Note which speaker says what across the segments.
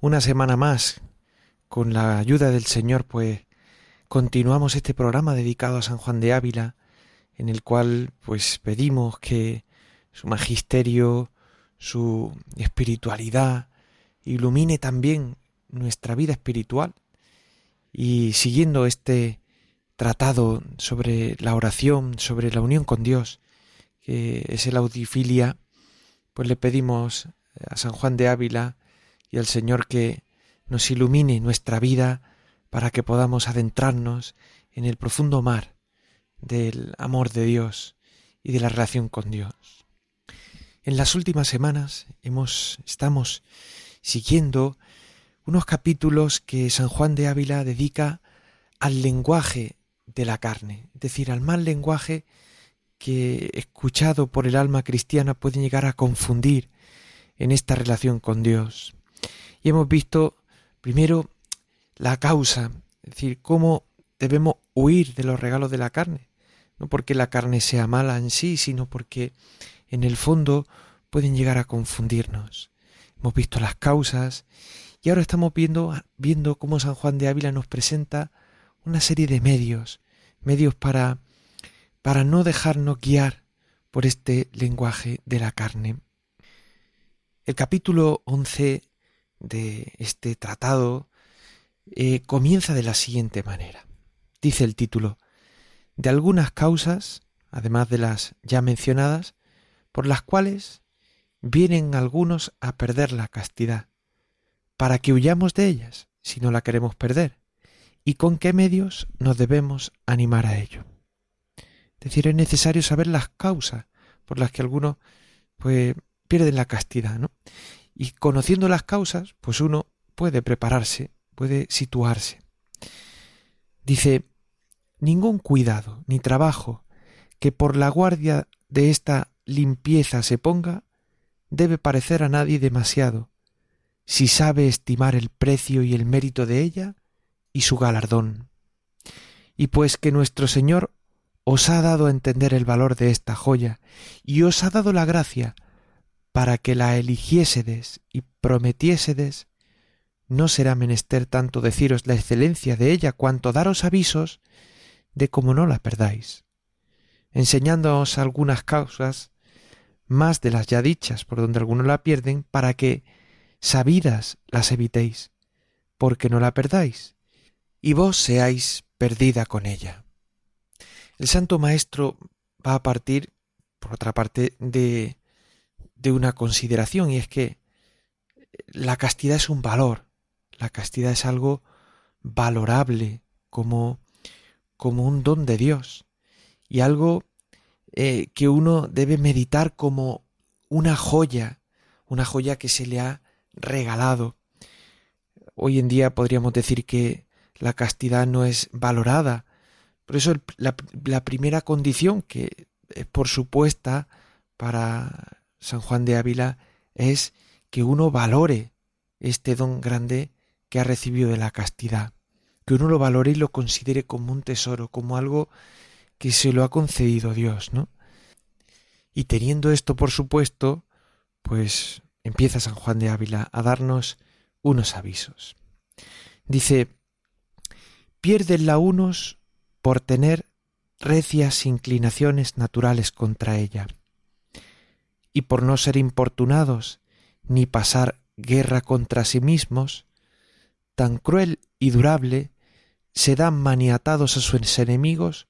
Speaker 1: Una semana más, con la ayuda del Señor, pues continuamos este programa dedicado a San Juan de Ávila, en el cual pues pedimos que su magisterio, su espiritualidad, ilumine también nuestra vida espiritual. Y siguiendo este tratado sobre la oración, sobre la unión con Dios, que es el audifilia, pues le pedimos a San Juan de Ávila y al Señor que nos ilumine nuestra vida para que podamos adentrarnos en el profundo mar del amor de Dios y de la relación con Dios. En las últimas semanas hemos estamos siguiendo unos capítulos que San Juan de Ávila dedica al lenguaje de la carne, es decir, al mal lenguaje que escuchado por el alma cristiana pueden llegar a confundir en esta relación con Dios. Y hemos visto primero la causa, es decir, cómo debemos huir de los regalos de la carne, no porque la carne sea mala en sí, sino porque en el fondo pueden llegar a confundirnos. Hemos visto las causas y ahora estamos viendo, viendo cómo San Juan de Ávila nos presenta una serie de medios, medios para para no dejarnos guiar por este lenguaje de la carne. El capítulo 11 de este tratado eh, comienza de la siguiente manera. Dice el título, de algunas causas, además de las ya mencionadas, por las cuales vienen algunos a perder la castidad, para que huyamos de ellas, si no la queremos perder, y con qué medios nos debemos animar a ello. Es decir, es necesario saber las causas por las que algunos pues pierden la castidad, ¿no? Y conociendo las causas, pues uno puede prepararse, puede situarse. Dice, ningún cuidado ni trabajo que por la guardia de esta limpieza se ponga debe parecer a nadie demasiado, si sabe estimar el precio y el mérito de ella y su galardón. Y pues que nuestro Señor os ha dado a entender el valor de esta joya y os ha dado la gracia para que la eligiésedes y prometiésedes, no será menester tanto deciros la excelencia de ella cuanto daros avisos de cómo no la perdáis, enseñándoos algunas causas más de las ya dichas por donde algunos la pierden, para que, sabidas, las evitéis, porque no la perdáis, y vos seáis perdida con ella. El Santo Maestro va a partir, por otra parte, de, de una consideración, y es que la castidad es un valor, la castidad es algo valorable como, como un don de Dios y algo eh, que uno debe meditar como una joya, una joya que se le ha regalado. Hoy en día podríamos decir que la castidad no es valorada por eso la, primera condición que es por supuesta para San Juan de Ávila es que uno valore este don grande que ha recibido de la castidad, que uno lo valore y lo considere como un tesoro, como algo que se lo ha concedido Dios, ¿no? Y teniendo esto por supuesto, pues empieza San Juan de Ávila a darnos unos avisos. Dice, la unos por tener recias inclinaciones naturales contra ella, y por no ser importunados ni pasar guerra contra sí mismos, tan cruel y durable, se dan maniatados a sus enemigos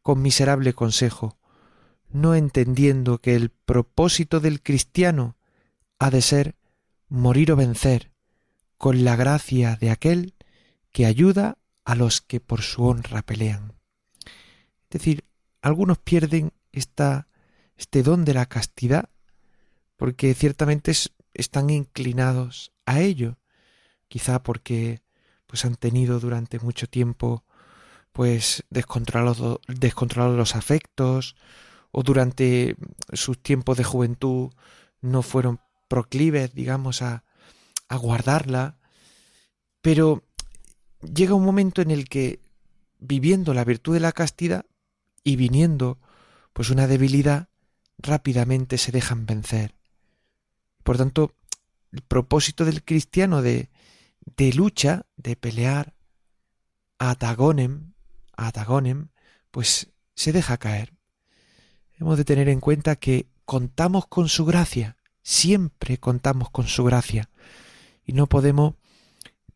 Speaker 1: con miserable consejo, no entendiendo que el propósito del cristiano ha de ser morir o vencer con la gracia de aquel que ayuda a los que por su honra pelean. Es decir, algunos pierden esta, este don de la castidad porque ciertamente están inclinados a ello. quizá porque pues han tenido durante mucho tiempo pues descontrolados descontrolado los afectos o durante sus tiempos de juventud no fueron proclives, digamos, a, a guardarla, pero llega un momento en el que viviendo la virtud de la castidad y viniendo pues una debilidad, rápidamente se dejan vencer. Por tanto, el propósito del cristiano de, de lucha, de pelear, atagonem, atagonem, pues se deja caer. Hemos de tener en cuenta que contamos con su gracia, siempre contamos con su gracia y no podemos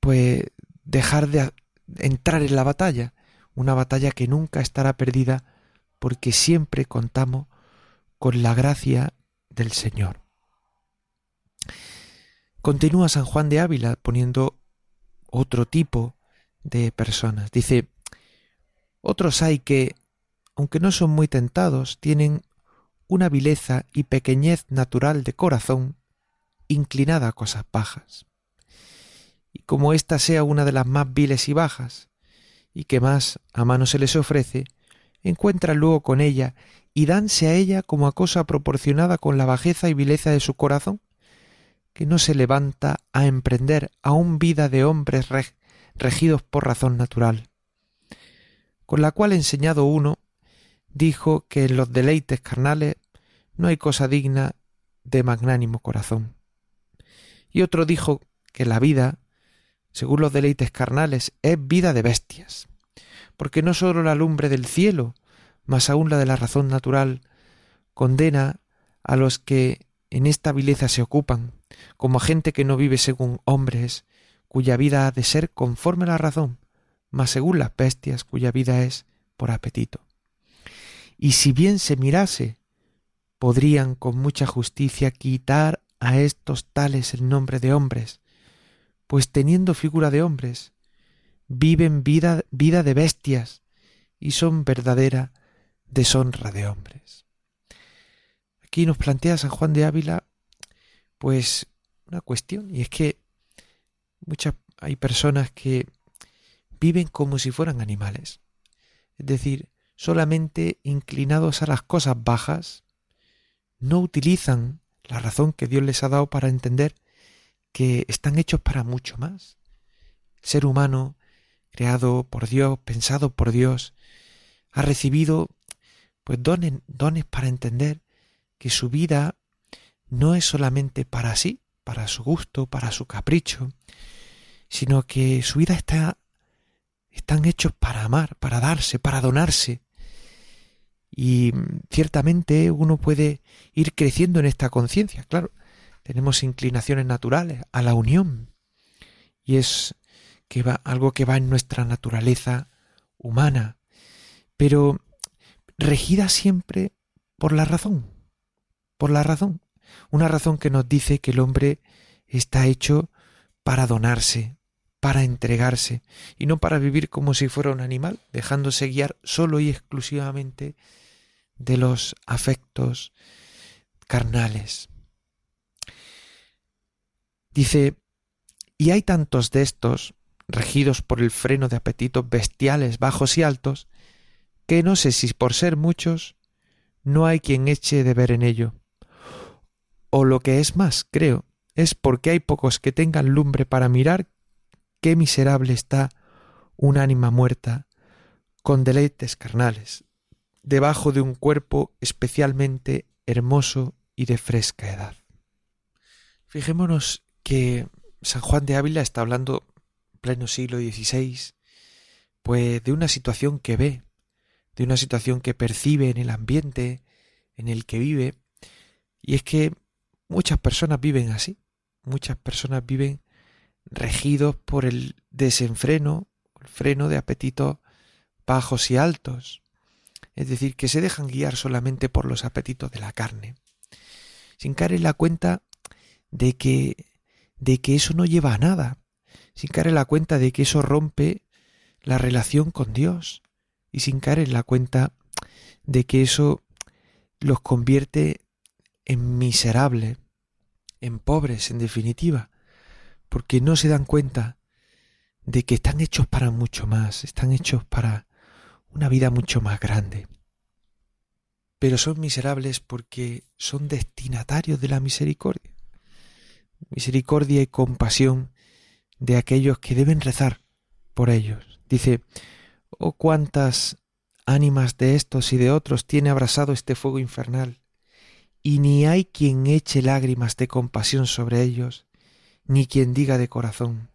Speaker 1: pues dejar de entrar en la batalla, una batalla que nunca estará perdida porque siempre contamos con la gracia del Señor. Continúa San Juan de Ávila poniendo otro tipo de personas. Dice, otros hay que, aunque no son muy tentados, tienen una vileza y pequeñez natural de corazón inclinada a cosas bajas. Y como ésta sea una de las más viles y bajas, y que más a mano se les ofrece, encuentran luego con ella y danse a ella como a cosa proporcionada con la bajeza y vileza de su corazón, que no se levanta a emprender aún vida de hombres regidos por razón natural, con la cual enseñado uno dijo que en los deleites carnales no hay cosa digna de magnánimo corazón. Y otro dijo que la vida, según los deleites carnales, es vida de bestias porque no sólo la lumbre del cielo, mas aún la de la razón natural, condena a los que en esta vileza se ocupan, como a gente que no vive según hombres, cuya vida ha de ser conforme a la razón, mas según las bestias cuya vida es por apetito. Y si bien se mirase, podrían con mucha justicia quitar a estos tales el nombre de hombres, pues teniendo figura de hombres, viven vida, vida de bestias y son verdadera deshonra de hombres. Aquí nos plantea San Juan de Ávila pues una cuestión y es que muchas hay personas que viven como si fueran animales, es decir, solamente inclinados a las cosas bajas, no utilizan la razón que Dios les ha dado para entender que están hechos para mucho más. El ser humano creado por Dios, pensado por Dios, ha recibido pues dones, dones para entender que su vida no es solamente para sí, para su gusto, para su capricho, sino que su vida está están hechos para amar, para darse, para donarse. Y ciertamente uno puede ir creciendo en esta conciencia, claro. Tenemos inclinaciones naturales a la unión. Y es que va, algo que va en nuestra naturaleza humana, pero regida siempre por la razón, por la razón, una razón que nos dice que el hombre está hecho para donarse, para entregarse, y no para vivir como si fuera un animal, dejándose guiar solo y exclusivamente de los afectos carnales. Dice, y hay tantos de estos regidos por el freno de apetitos bestiales bajos y altos, que no sé si por ser muchos no hay quien eche de ver en ello. O lo que es más, creo, es porque hay pocos que tengan lumbre para mirar qué miserable está un ánima muerta, con deleites carnales, debajo de un cuerpo especialmente hermoso y de fresca edad. Fijémonos que San Juan de Ávila está hablando pleno siglo XVI, pues de una situación que ve, de una situación que percibe en el ambiente en el que vive, y es que muchas personas viven así, muchas personas viven regidos por el desenfreno, el freno de apetitos bajos y altos, es decir, que se dejan guiar solamente por los apetitos de la carne, sin caer en la cuenta de que de que eso no lleva a nada, sin caer la cuenta de que eso rompe la relación con Dios. Y sin caer la cuenta de que eso los convierte en miserables, en pobres, en definitiva, porque no se dan cuenta de que están hechos para mucho más, están hechos para una vida mucho más grande. Pero son miserables porque son destinatarios de la misericordia. Misericordia y compasión de aquellos que deben rezar por ellos. Dice, oh cuántas ánimas de estos y de otros tiene abrasado este fuego infernal, y ni hay quien eche lágrimas de compasión sobre ellos, ni quien diga de corazón,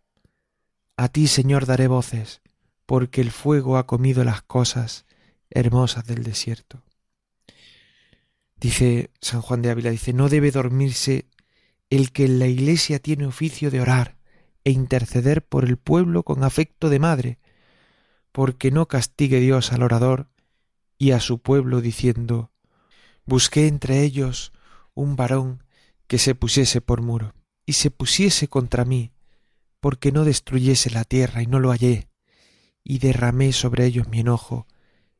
Speaker 1: a ti, Señor, daré voces, porque el fuego ha comido las cosas hermosas del desierto. Dice San Juan de Ávila, dice, no debe dormirse el que en la iglesia tiene oficio de orar e interceder por el pueblo con afecto de madre, porque no castigue Dios al orador y a su pueblo diciendo, busqué entre ellos un varón que se pusiese por muro y se pusiese contra mí porque no destruyese la tierra y no lo hallé, y derramé sobre ellos mi enojo,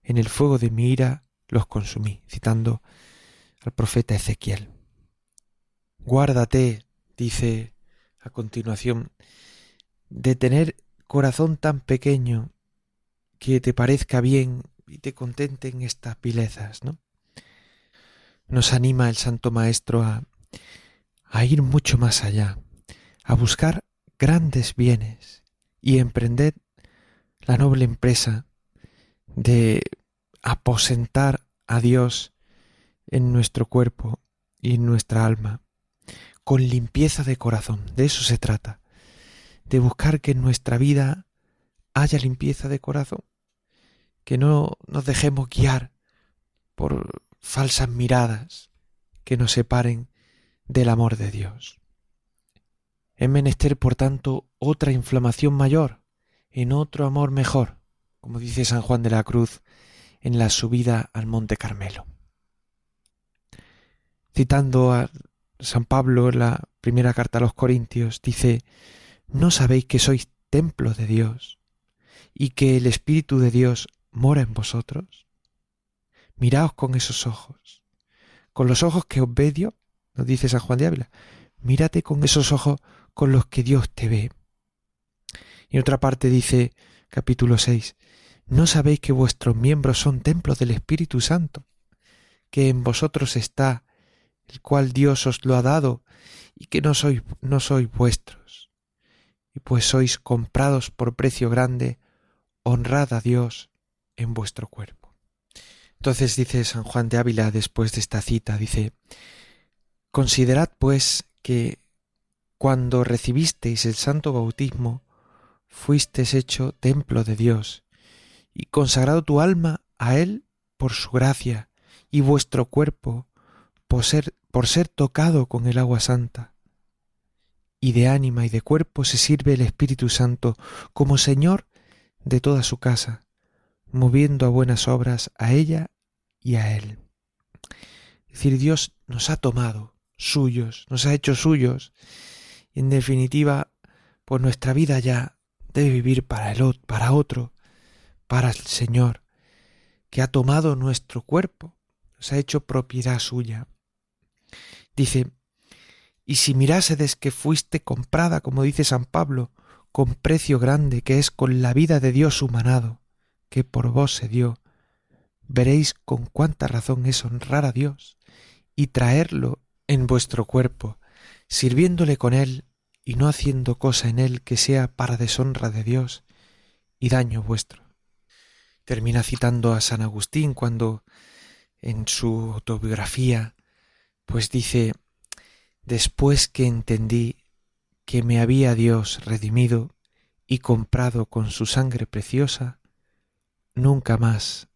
Speaker 1: en el fuego de mi ira los consumí, citando al profeta Ezequiel. Guárdate, dice a continuación, de tener corazón tan pequeño que te parezca bien y te contente en estas vilezas, ¿no? Nos anima el Santo Maestro a, a ir mucho más allá, a buscar grandes bienes y emprended la noble empresa de aposentar a Dios en nuestro cuerpo y en nuestra alma, con limpieza de corazón. De eso se trata, de buscar que en nuestra vida haya limpieza de corazón, que no nos dejemos guiar por falsas miradas que nos separen del amor de Dios. Es menester, por tanto, otra inflamación mayor, en otro amor mejor, como dice San Juan de la Cruz en la subida al Monte Carmelo. Citando a San Pablo en la primera carta a los Corintios, dice, ¿no sabéis que sois templo de Dios y que el Espíritu de Dios mora en vosotros? Miraos con esos ojos, con los ojos que os ve Dios, nos dice San Juan de Ávila, mírate con esos ojos con los que Dios te ve. Y en otra parte dice, capítulo 6, ¿no sabéis que vuestros miembros son templos del Espíritu Santo, que en vosotros está, el cual Dios os lo ha dado, y que no sois, no sois vuestros? Y pues sois comprados por precio grande, honrad a Dios en vuestro cuerpo. Entonces dice San Juan de Ávila después de esta cita, dice, Considerad pues que cuando recibisteis el santo bautismo, fuisteis hecho templo de Dios, y consagrado tu alma a Él por su gracia, y vuestro cuerpo por ser, por ser tocado con el agua santa. Y de ánima y de cuerpo se sirve el Espíritu Santo como Señor de toda su casa, moviendo a buenas obras a ella y a Él. Es decir, Dios nos ha tomado suyos, nos ha hecho suyos, en definitiva, pues nuestra vida ya debe vivir para el para otro, para el Señor, que ha tomado nuestro cuerpo, nos ha hecho propiedad suya. Dice, y si mirásedes que fuiste comprada, como dice San Pablo, con precio grande, que es con la vida de Dios humanado, que por vos se dio, veréis con cuánta razón es honrar a Dios y traerlo en vuestro cuerpo, sirviéndole con él y no haciendo cosa en él que sea para deshonra de Dios y daño vuestro. Termina citando a San Agustín cuando en su autobiografía pues dice después que entendí que me había Dios redimido y comprado con su sangre preciosa, nunca más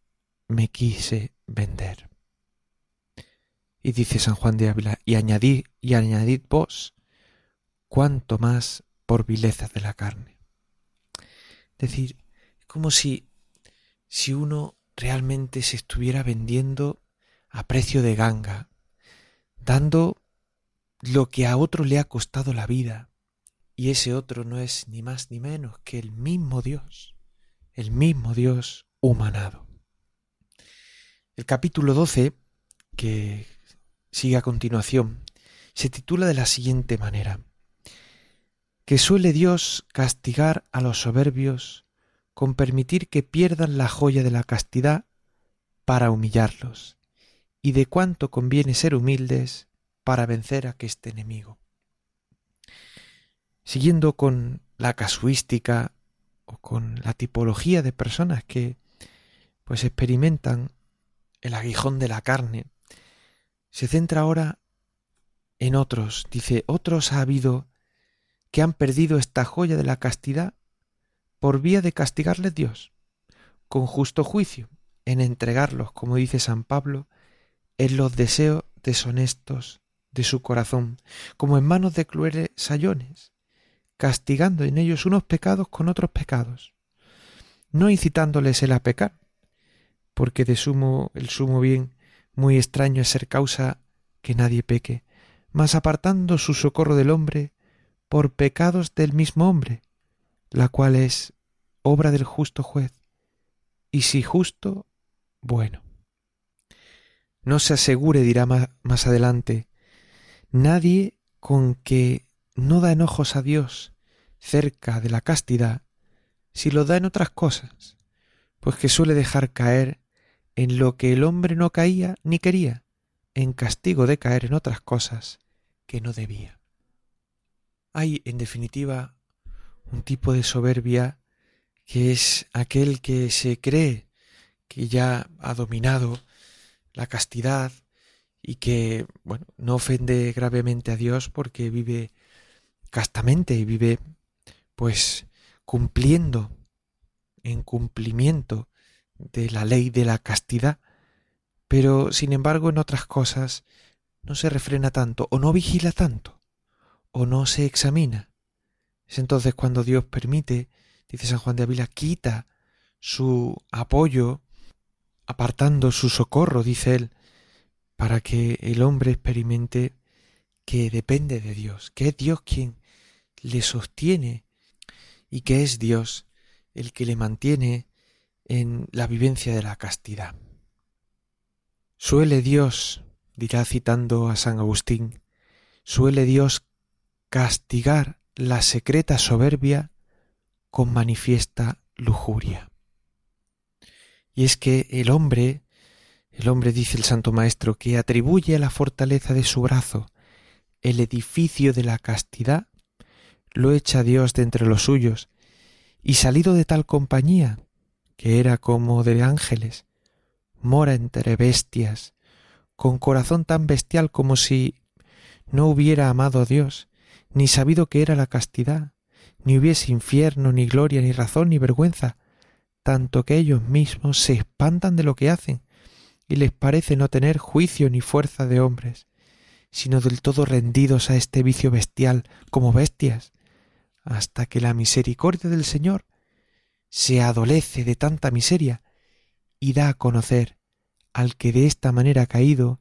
Speaker 1: me quise vender. Y dice San Juan de Ávila, y añadí, y añadid vos, cuanto más por vileza de la carne. Es decir, como si, si uno realmente se estuviera vendiendo a precio de ganga, dando lo que a otro le ha costado la vida, y ese otro no es ni más ni menos que el mismo Dios, el mismo Dios humanado. El capítulo 12, que sigue a continuación, se titula de la siguiente manera. que suele Dios castigar a los soberbios con permitir que pierdan la joya de la castidad para humillarlos, y de cuánto conviene ser humildes para vencer a este enemigo. Siguiendo con la casuística o con la tipología de personas que pues experimentan el aguijón de la carne, se centra ahora en otros. Dice, otros ha habido que han perdido esta joya de la castidad por vía de castigarles Dios, con justo juicio, en entregarlos, como dice San Pablo, en los deseos deshonestos de su corazón, como en manos de crueles sayones, castigando en ellos unos pecados con otros pecados, no incitándoles el a pecar, porque de sumo el sumo bien muy extraño es ser causa que nadie peque, mas apartando su socorro del hombre por pecados del mismo hombre, la cual es obra del justo juez, y si justo, bueno. No se asegure, dirá más, más adelante, nadie con que no da enojos a Dios cerca de la castidad, si lo da en otras cosas, pues que suele dejar caer en lo que el hombre no caía ni quería, en castigo de caer en otras cosas que no debía. Hay, en definitiva, un tipo de soberbia que es aquel que se cree que ya ha dominado la castidad y que, bueno, no ofende gravemente a Dios porque vive castamente y vive, pues, cumpliendo en cumplimiento de la ley de la castidad, pero sin embargo en otras cosas no se refrena tanto o no vigila tanto o no se examina. Es entonces cuando Dios permite, dice San Juan de Ávila, quita su apoyo, apartando su socorro, dice él, para que el hombre experimente que depende de Dios, que es Dios quien le sostiene y que es Dios el que le mantiene en la vivencia de la castidad. Suele Dios, dirá citando a San Agustín, suele Dios castigar la secreta soberbia con manifiesta lujuria. Y es que el hombre, el hombre dice el Santo Maestro, que atribuye a la fortaleza de su brazo el edificio de la castidad, lo echa Dios de entre los suyos, y salido de tal compañía, que era como de ángeles, mora entre bestias, con corazón tan bestial como si no hubiera amado a Dios, ni sabido que era la castidad, ni hubiese infierno, ni gloria, ni razón, ni vergüenza, tanto que ellos mismos se espantan de lo que hacen, y les parece no tener juicio ni fuerza de hombres, sino del todo rendidos a este vicio bestial como bestias, hasta que la misericordia del Señor se adolece de tanta miseria y da a conocer al que de esta manera ha caído,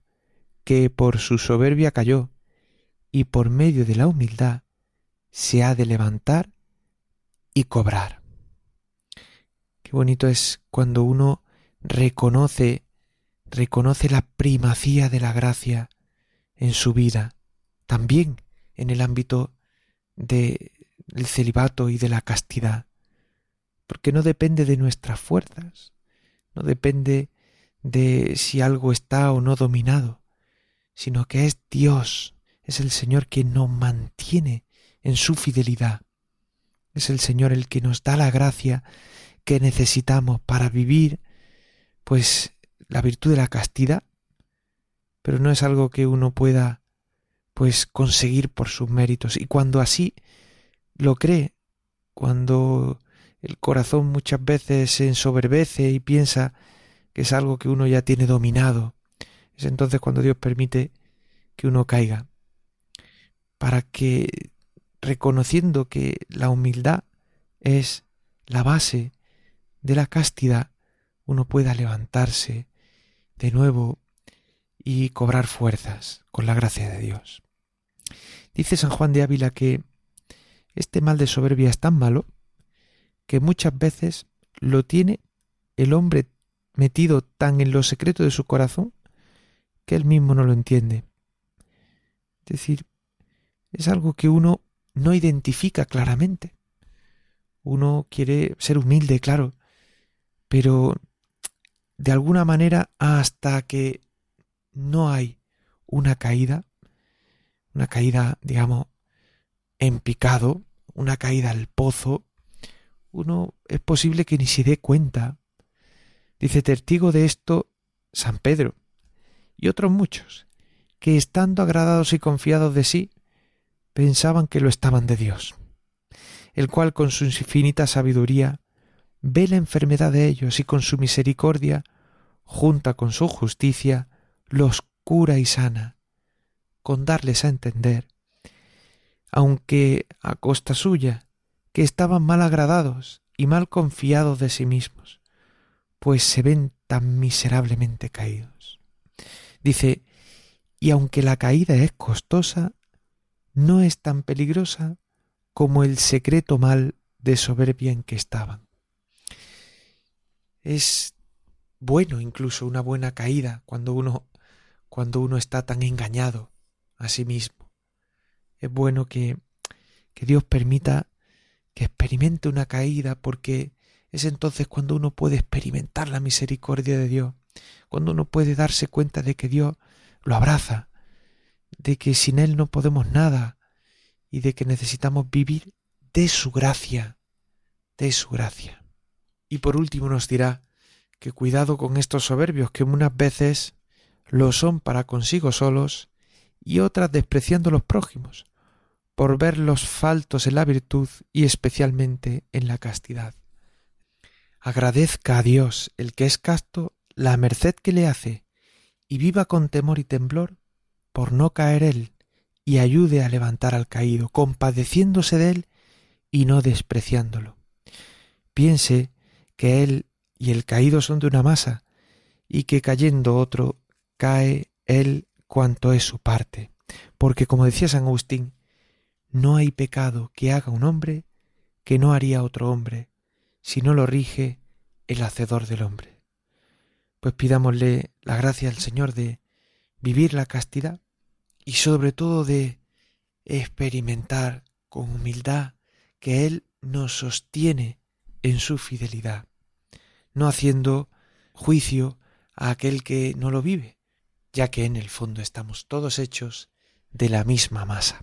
Speaker 1: que por su soberbia cayó, y por medio de la humildad se ha de levantar y cobrar. Qué bonito es cuando uno reconoce, reconoce la primacía de la gracia en su vida, también en el ámbito del celibato y de la castidad porque no depende de nuestras fuerzas, no depende de si algo está o no dominado, sino que es Dios, es el Señor quien nos mantiene en su fidelidad, es el Señor el que nos da la gracia que necesitamos para vivir, pues, la virtud de la castidad, pero no es algo que uno pueda, pues, conseguir por sus méritos. Y cuando así lo cree, cuando el corazón muchas veces se ensoberbece y piensa que es algo que uno ya tiene dominado. Es entonces cuando Dios permite que uno caiga, para que reconociendo que la humildad es la base de la castidad, uno pueda levantarse de nuevo y cobrar fuerzas con la gracia de Dios. Dice San Juan de Ávila que este mal de soberbia es tan malo que muchas veces lo tiene el hombre metido tan en lo secreto de su corazón que él mismo no lo entiende. Es decir, es algo que uno no identifica claramente. Uno quiere ser humilde, claro, pero de alguna manera hasta que no hay una caída, una caída, digamos, en picado, una caída al pozo, uno es posible que ni se dé cuenta. Dice testigo de esto San Pedro y otros muchos, que estando agradados y confiados de sí, pensaban que lo estaban de Dios, el cual con su infinita sabiduría ve la enfermedad de ellos y con su misericordia, junta con su justicia, los cura y sana, con darles a entender, aunque a costa suya, que estaban mal agradados y mal confiados de sí mismos, pues se ven tan miserablemente caídos. Dice, y aunque la caída es costosa, no es tan peligrosa como el secreto mal de soberbia en que estaban. Es bueno incluso una buena caída cuando uno cuando uno está tan engañado a sí mismo. Es bueno que, que Dios permita que experimente una caída porque es entonces cuando uno puede experimentar la misericordia de Dios, cuando uno puede darse cuenta de que Dios lo abraza, de que sin Él no podemos nada y de que necesitamos vivir de su gracia, de su gracia. Y por último nos dirá que cuidado con estos soberbios que unas veces lo son para consigo solos y otras despreciando los prójimos, por ver los faltos en la virtud y especialmente en la castidad. Agradezca a Dios el que es casto la merced que le hace y viva con temor y temblor por no caer él y ayude a levantar al caído, compadeciéndose de él y no despreciándolo. Piense que él y el caído son de una masa y que cayendo otro cae él cuanto es su parte, porque como decía San Agustín, no hay pecado que haga un hombre que no haría otro hombre, si no lo rige el hacedor del hombre. Pues pidámosle la gracia al Señor de vivir la castidad y sobre todo de experimentar con humildad que Él nos sostiene en su fidelidad, no haciendo juicio a aquel que no lo vive, ya que en el fondo estamos todos hechos de la misma masa.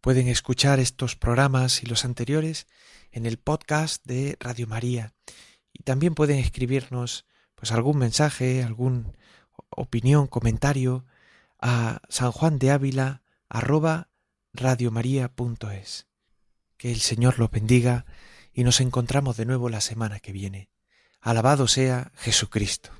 Speaker 1: Pueden escuchar estos programas y los anteriores en el podcast de Radio María y también pueden escribirnos pues algún mensaje, alguna opinión, comentario a San Juan de Ávila. Que el Señor los bendiga y nos encontramos de nuevo la semana que viene. Alabado sea Jesucristo.